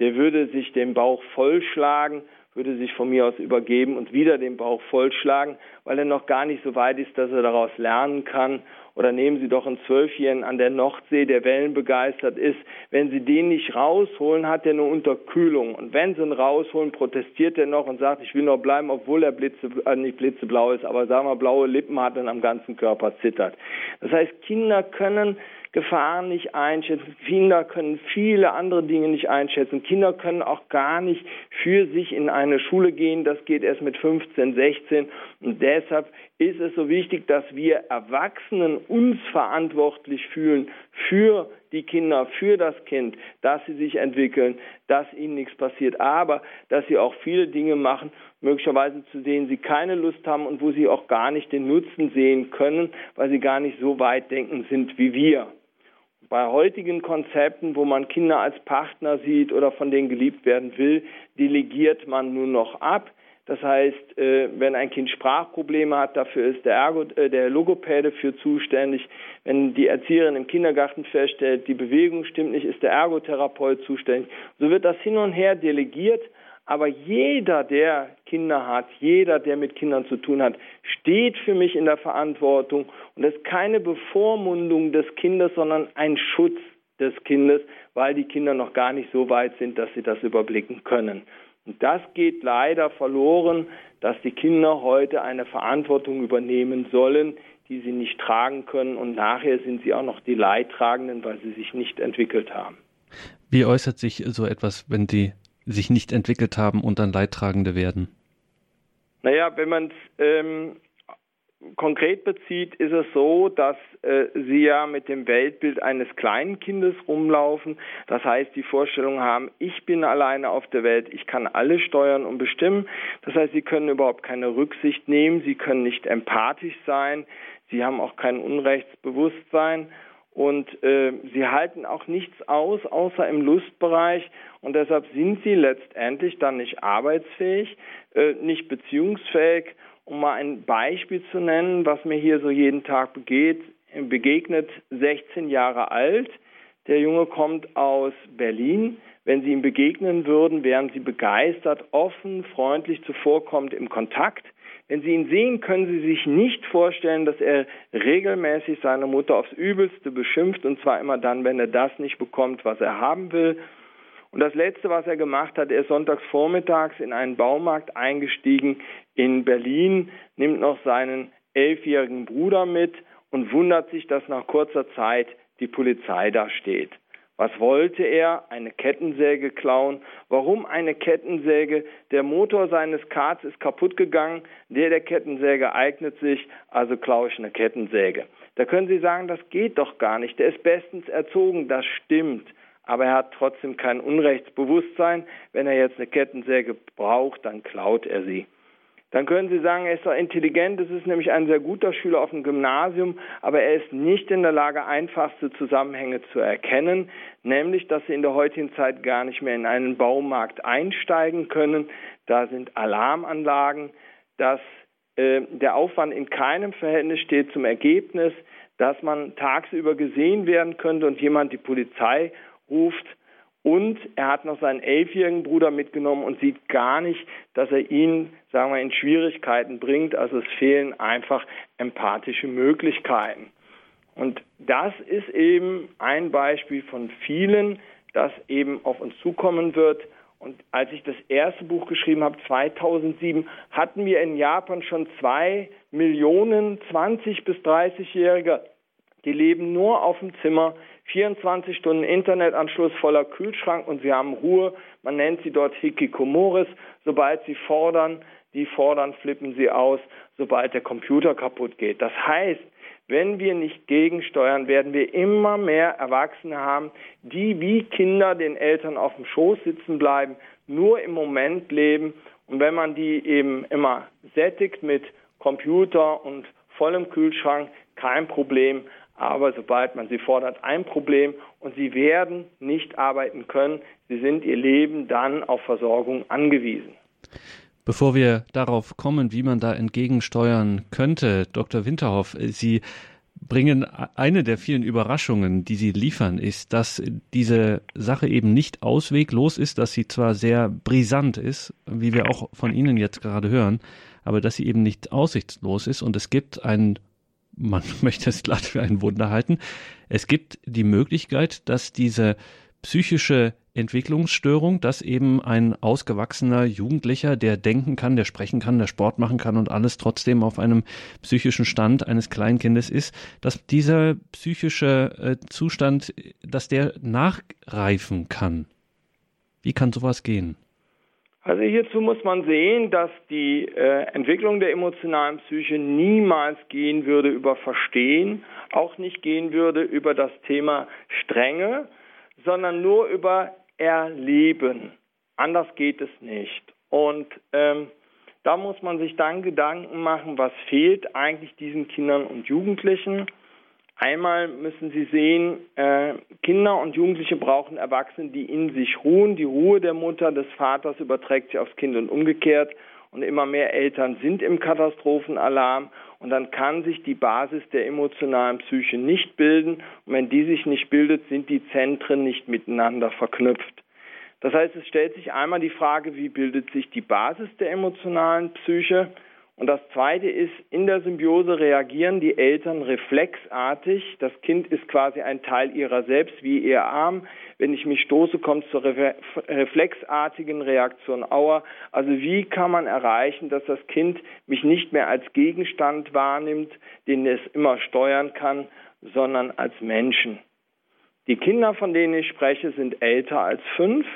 [SPEAKER 2] der würde sich den Bauch vollschlagen, würde sich von mir aus übergeben und wieder den Bauch vollschlagen, weil er noch gar nicht so weit ist, dass er daraus lernen kann oder nehmen Sie doch einen Zwölfjährigen an der Nordsee, der wellenbegeistert ist. Wenn Sie den nicht rausholen, hat er eine Unterkühlung. Und wenn Sie ihn rausholen, protestiert er noch und sagt, ich will noch bleiben, obwohl er blitze, äh, nicht blitzeblau ist, aber sagen wir blaue Lippen hat und am ganzen Körper zittert. Das heißt, Kinder können Gefahren nicht einschätzen. Kinder können viele andere Dinge nicht einschätzen. Kinder können auch gar nicht für sich in eine Schule gehen. Das geht erst mit 15, 16. Und deshalb ist es so wichtig, dass wir Erwachsenen uns verantwortlich fühlen für die Kinder, für das Kind, dass sie sich entwickeln, dass ihnen nichts passiert, aber dass sie auch viele Dinge machen, möglicherweise zu denen sie keine Lust haben und wo sie auch gar nicht den Nutzen sehen können, weil sie gar nicht so weit denken sind wie wir. Bei heutigen Konzepten, wo man Kinder als Partner sieht oder von denen geliebt werden will, delegiert man nur noch ab. Das heißt, äh, wenn ein Kind Sprachprobleme hat, dafür ist der, Ergo, äh, der Logopäde für zuständig. Wenn die Erzieherin im Kindergarten feststellt, die Bewegung stimmt nicht, ist der Ergotherapeut zuständig. So wird das hin und her delegiert aber jeder, der Kinder hat, jeder, der mit Kindern zu tun hat, steht für mich in der Verantwortung. Und das ist keine Bevormundung des Kindes, sondern ein Schutz des Kindes, weil die Kinder noch gar nicht so weit sind, dass sie das überblicken können. Und das geht leider verloren, dass die Kinder heute eine Verantwortung übernehmen sollen, die sie nicht tragen können und nachher sind sie auch noch die Leidtragenden, weil sie sich nicht entwickelt haben.
[SPEAKER 1] Wie äußert sich so etwas, wenn die sich nicht entwickelt haben und dann Leidtragende werden?
[SPEAKER 2] Naja, wenn man es ähm, konkret bezieht, ist es so, dass äh, sie ja mit dem Weltbild eines kleinen Kindes rumlaufen. Das heißt, die Vorstellung haben, ich bin alleine auf der Welt, ich kann alles steuern und bestimmen. Das heißt, sie können überhaupt keine Rücksicht nehmen, sie können nicht empathisch sein, sie haben auch kein Unrechtsbewusstsein und äh, sie halten auch nichts aus, außer im Lustbereich. Und deshalb sind sie letztendlich dann nicht arbeitsfähig, äh, nicht beziehungsfähig um mal ein Beispiel zu nennen, was mir hier so jeden Tag begeht, begegnet, 16 Jahre alt. Der Junge kommt aus Berlin. Wenn Sie ihm begegnen würden, wären Sie begeistert, offen, freundlich zuvorkommend im Kontakt. Wenn Sie ihn sehen, können Sie sich nicht vorstellen, dass er regelmäßig seine Mutter aufs Übelste beschimpft, und zwar immer dann, wenn er das nicht bekommt, was er haben will. Und das Letzte, was er gemacht hat, er ist sonntags vormittags in einen Baumarkt eingestiegen in Berlin, nimmt noch seinen elfjährigen Bruder mit und wundert sich, dass nach kurzer Zeit die Polizei da steht. Was wollte er? Eine Kettensäge klauen. Warum eine Kettensäge? Der Motor seines Karts ist kaputt gegangen. Der der Kettensäge eignet sich, also klaue ich eine Kettensäge. Da können Sie sagen, das geht doch gar nicht. Der ist bestens erzogen, das stimmt aber er hat trotzdem kein Unrechtsbewusstsein. Wenn er jetzt eine Kettensäge braucht, dann klaut er sie. Dann können Sie sagen, er ist doch intelligent, es ist nämlich ein sehr guter Schüler auf dem Gymnasium, aber er ist nicht in der Lage, einfachste Zusammenhänge zu erkennen, nämlich, dass Sie in der heutigen Zeit gar nicht mehr in einen Baumarkt einsteigen können. Da sind Alarmanlagen, dass äh, der Aufwand in keinem Verhältnis steht zum Ergebnis, dass man tagsüber gesehen werden könnte und jemand die Polizei ruft. Und er hat noch seinen elfjährigen Bruder mitgenommen und sieht gar nicht, dass er ihn, sagen wir, in Schwierigkeiten bringt. Also es fehlen einfach empathische Möglichkeiten. Und das ist eben ein Beispiel von vielen, das eben auf uns zukommen wird. Und als ich das erste Buch geschrieben habe, 2007, hatten wir in Japan schon zwei Millionen 20- bis 30-Jährige, die leben nur auf dem Zimmer, 24 Stunden Internetanschluss voller Kühlschrank und sie haben Ruhe. Man nennt sie dort Hikikomoris. Sobald sie fordern, die fordern, flippen sie aus, sobald der Computer kaputt geht. Das heißt, wenn wir nicht gegensteuern, werden wir immer mehr Erwachsene haben, die wie Kinder den Eltern auf dem Schoß sitzen bleiben, nur im Moment leben. Und wenn man die eben immer sättigt mit Computer und vollem Kühlschrank, kein Problem aber sobald man sie fordert, ein Problem und sie werden nicht arbeiten können. Sie sind ihr Leben dann auf Versorgung angewiesen.
[SPEAKER 1] Bevor wir darauf kommen, wie man da entgegensteuern könnte, Dr. Winterhoff, Sie bringen eine der vielen Überraschungen, die Sie liefern, ist, dass diese Sache eben nicht ausweglos ist, dass sie zwar sehr brisant ist, wie wir auch von Ihnen jetzt gerade hören, aber dass sie eben nicht aussichtslos ist und es gibt ein man möchte es glatt für ein Wunder halten. Es gibt die Möglichkeit, dass diese psychische Entwicklungsstörung, dass eben ein ausgewachsener Jugendlicher, der denken kann, der sprechen kann, der Sport machen kann und alles trotzdem auf einem psychischen Stand eines Kleinkindes ist, dass dieser psychische äh, Zustand, dass der nachreifen kann. Wie kann sowas gehen?
[SPEAKER 2] Also hierzu muss man sehen, dass die äh, Entwicklung der emotionalen Psyche niemals gehen würde über Verstehen, auch nicht gehen würde über das Thema Strenge, sondern nur über Erleben. Anders geht es nicht. Und ähm, da muss man sich dann Gedanken machen, was fehlt eigentlich diesen Kindern und Jugendlichen. Einmal müssen Sie sehen, äh, Kinder und Jugendliche brauchen Erwachsene, die in sich ruhen. Die Ruhe der Mutter, des Vaters überträgt sich aufs Kind und umgekehrt. Und immer mehr Eltern sind im Katastrophenalarm. Und dann kann sich die Basis der emotionalen Psyche nicht bilden. Und wenn die sich nicht bildet, sind die Zentren nicht miteinander verknüpft. Das heißt, es stellt sich einmal die Frage, wie bildet sich die Basis der emotionalen Psyche? Und das Zweite ist, in der Symbiose reagieren die Eltern reflexartig. Das Kind ist quasi ein Teil ihrer selbst, wie ihr Arm. Wenn ich mich stoße, kommt es zur reflexartigen Reaktion Aua. Also wie kann man erreichen, dass das Kind mich nicht mehr als Gegenstand wahrnimmt, den es immer steuern kann, sondern als Menschen? Die Kinder, von denen ich spreche, sind älter als fünf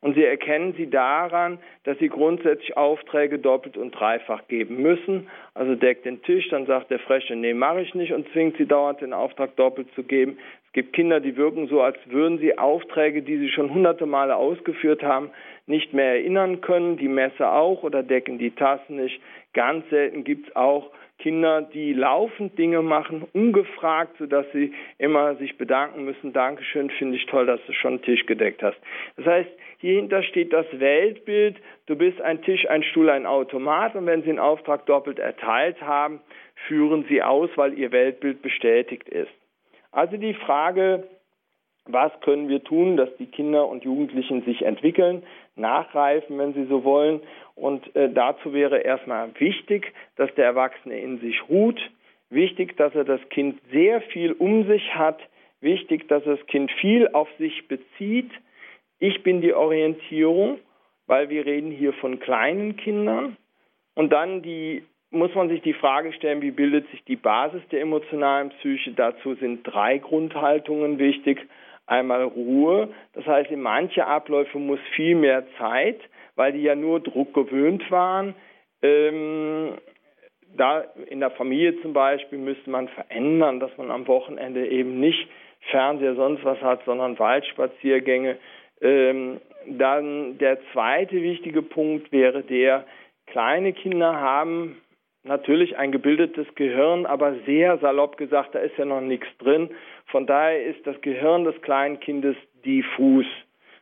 [SPEAKER 2] und Sie erkennen sie daran, dass Sie grundsätzlich Aufträge doppelt und dreifach geben müssen. Also deckt den Tisch, dann sagt der Freche, nee, mache ich nicht und zwingt Sie dauernd den Auftrag doppelt zu geben. Es gibt Kinder, die wirken so, als würden sie Aufträge, die sie schon hunderte Male ausgeführt haben, nicht mehr erinnern können. Die Messe auch oder decken die Tassen nicht. Ganz selten gibt es auch Kinder, die laufend Dinge machen, ungefragt, sodass sie immer sich bedanken müssen. Dankeschön, finde ich toll, dass du schon einen Tisch gedeckt hast. Das heißt, hierhinter steht das Weltbild. Du bist ein Tisch, ein Stuhl, ein Automat. Und wenn sie einen Auftrag doppelt erteilt haben, führen sie aus, weil ihr Weltbild bestätigt ist. Also die Frage, was können wir tun, dass die Kinder und Jugendlichen sich entwickeln, nachreifen, wenn sie so wollen. Und äh, dazu wäre erstmal wichtig, dass der Erwachsene in sich ruht, wichtig, dass er das Kind sehr viel um sich hat, wichtig, dass das Kind viel auf sich bezieht. Ich bin die Orientierung, weil wir reden hier von kleinen Kindern. Und dann die muss man sich die Frage stellen, wie bildet sich die Basis der emotionalen Psyche? Dazu sind drei Grundhaltungen wichtig. Einmal Ruhe, das heißt, in manche Abläufe muss viel mehr Zeit, weil die ja nur Druck gewöhnt waren. Ähm, da in der Familie zum Beispiel müsste man verändern, dass man am Wochenende eben nicht Fernseher sonst was hat, sondern Waldspaziergänge. Ähm, dann der zweite wichtige Punkt wäre der, kleine Kinder haben natürlich ein gebildetes Gehirn, aber sehr salopp gesagt, da ist ja noch nichts drin. Von daher ist das Gehirn des kleinen Kindes diffus.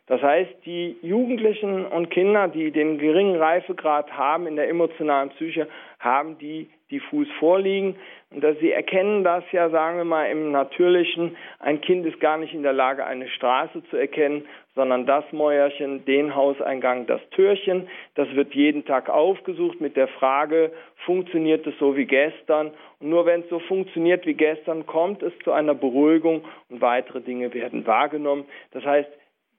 [SPEAKER 2] Das heißt, die Jugendlichen und Kinder, die den geringen Reifegrad haben in der emotionalen Psyche, haben die diffus vorliegen. Und dass sie erkennen das ja, sagen wir mal, im Natürlichen. Ein Kind ist gar nicht in der Lage, eine Straße zu erkennen, sondern das Mäuerchen, den Hauseingang, das Türchen. Das wird jeden Tag aufgesucht mit der Frage, funktioniert es so wie gestern? Und nur wenn es so funktioniert wie gestern, kommt es zu einer Beruhigung und weitere Dinge werden wahrgenommen. Das heißt,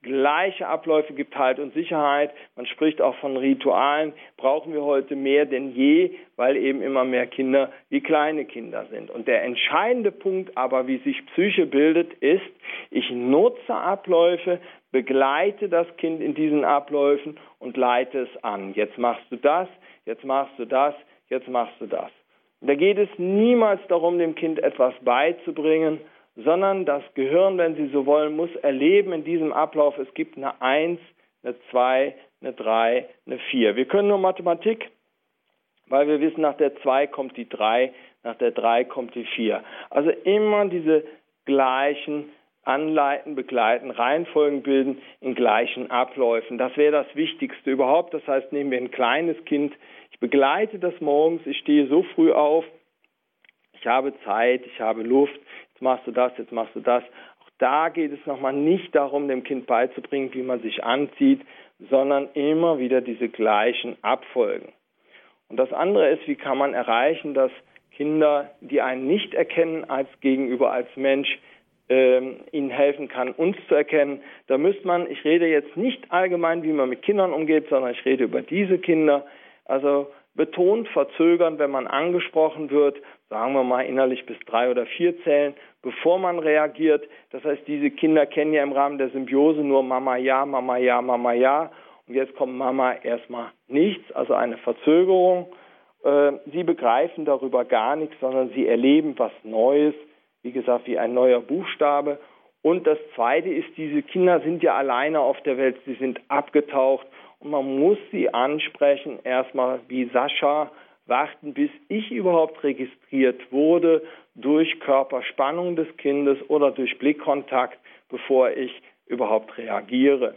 [SPEAKER 2] gleiche Abläufe gibt Halt und Sicherheit. Man spricht auch von Ritualen. Brauchen wir heute mehr denn je, weil eben immer mehr Kinder wie kleine Kinder sind. Und der entscheidende Punkt aber, wie sich Psyche bildet, ist, ich nutze Abläufe, begleite das Kind in diesen Abläufen und leite es an. Jetzt machst du das, jetzt machst du das, jetzt machst du das. da geht es niemals darum, dem Kind etwas beizubringen, sondern das Gehirn, wenn Sie so wollen, muss erleben in diesem Ablauf, es gibt eine 1, eine 2, eine 3, eine 4. Wir können nur Mathematik, weil wir wissen, nach der 2 kommt die 3, nach der 3 kommt die 4. Also immer diese gleichen Anleiten, begleiten, Reihenfolgen bilden in gleichen Abläufen. Das wäre das Wichtigste überhaupt. Das heißt, nehmen wir ein kleines Kind, ich begleite das morgens, ich stehe so früh auf, ich habe Zeit, ich habe Luft, jetzt machst du das, jetzt machst du das. Auch da geht es nochmal nicht darum, dem Kind beizubringen, wie man sich anzieht, sondern immer wieder diese gleichen Abfolgen. Und das andere ist, wie kann man erreichen, dass Kinder, die einen nicht erkennen als gegenüber als Mensch, ähm, ihnen helfen kann, uns zu erkennen. Da müsste man, ich rede jetzt nicht allgemein, wie man mit Kindern umgeht, sondern ich rede über diese Kinder. Also betont verzögern, wenn man angesprochen wird, sagen wir mal innerlich bis drei oder vier zählen, bevor man reagiert. Das heißt, diese Kinder kennen ja im Rahmen der Symbiose nur Mama ja, Mama ja, Mama ja. Und jetzt kommt Mama erstmal nichts, also eine Verzögerung. Äh, sie begreifen darüber gar nichts, sondern sie erleben was Neues, wie gesagt, wie ein neuer Buchstabe. Und das Zweite ist, diese Kinder sind ja alleine auf der Welt, sie sind abgetaucht und man muss sie ansprechen, erstmal wie Sascha, warten, bis ich überhaupt registriert wurde durch Körperspannung des Kindes oder durch Blickkontakt, bevor ich überhaupt reagiere.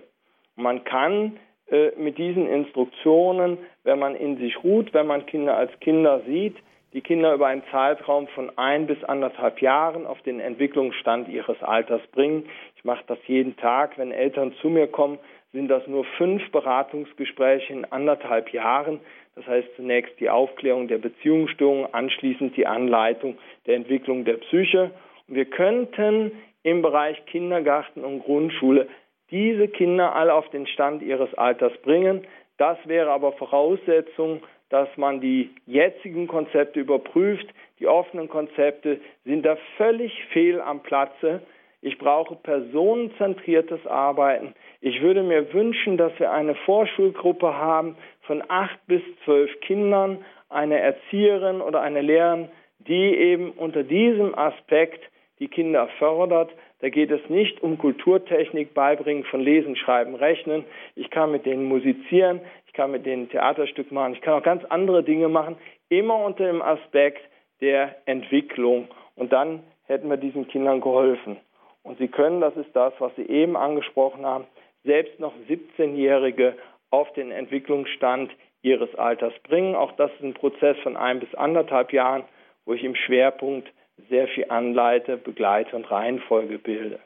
[SPEAKER 2] Man kann äh, mit diesen Instruktionen, wenn man in sich ruht, wenn man Kinder als Kinder sieht, die Kinder über einen Zeitraum von ein bis anderthalb Jahren auf den Entwicklungsstand ihres Alters bringen. Ich mache das jeden Tag, wenn Eltern zu mir kommen, sind das nur fünf Beratungsgespräche in anderthalb Jahren. Das heißt zunächst die Aufklärung der Beziehungsstörungen, anschließend die Anleitung der Entwicklung der Psyche. Und wir könnten im Bereich Kindergarten und Grundschule diese Kinder alle auf den Stand ihres Alters bringen. Das wäre aber Voraussetzung, dass man die jetzigen Konzepte überprüft. Die offenen Konzepte sind da völlig fehl am Platze. Ich brauche personenzentriertes Arbeiten. Ich würde mir wünschen, dass wir eine Vorschulgruppe haben von acht bis zwölf Kindern, eine Erzieherin oder eine Lehrerin, die eben unter diesem Aspekt die Kinder fördert. Da geht es nicht um Kulturtechnik beibringen von Lesen, Schreiben, Rechnen. Ich kann mit denen musizieren, ich kann mit denen Theaterstück machen, ich kann auch ganz andere Dinge machen, immer unter dem Aspekt der Entwicklung. Und dann hätten wir diesen Kindern geholfen. Und sie können, das ist das, was Sie eben angesprochen haben, selbst noch 17-Jährige auf den Entwicklungsstand ihres Alters bringen. Auch das ist ein Prozess von ein bis anderthalb Jahren, wo ich im Schwerpunkt sehr viel anleite, begleite und Reihenfolge bilde.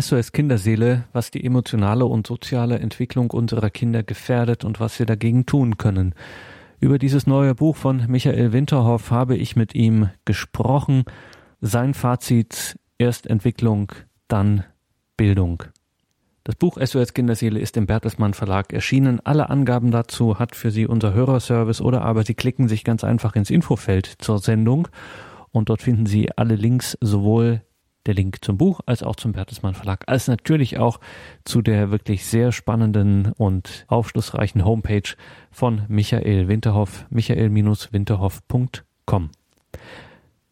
[SPEAKER 1] SOS Kinderseele, was die emotionale und soziale Entwicklung unserer Kinder gefährdet und was wir dagegen tun können. Über dieses neue Buch von Michael Winterhoff habe ich mit ihm gesprochen. Sein Fazit erst Entwicklung, dann Bildung. Das Buch SOS Kinderseele ist im Bertelsmann Verlag erschienen. Alle Angaben dazu hat für Sie unser Hörerservice oder aber Sie klicken sich ganz einfach ins Infofeld zur Sendung und dort finden Sie alle Links sowohl der Link zum Buch als auch zum Bertelsmann Verlag, als natürlich auch zu der wirklich sehr spannenden und aufschlussreichen Homepage von Michael Winterhoff, michael-winterhoff.com.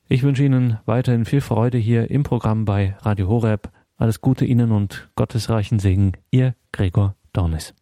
[SPEAKER 1] Ich wünsche Ihnen weiterhin viel Freude hier im Programm bei Radio Horeb. Alles Gute Ihnen und gottesreichen Segen. Ihr Gregor Dornis.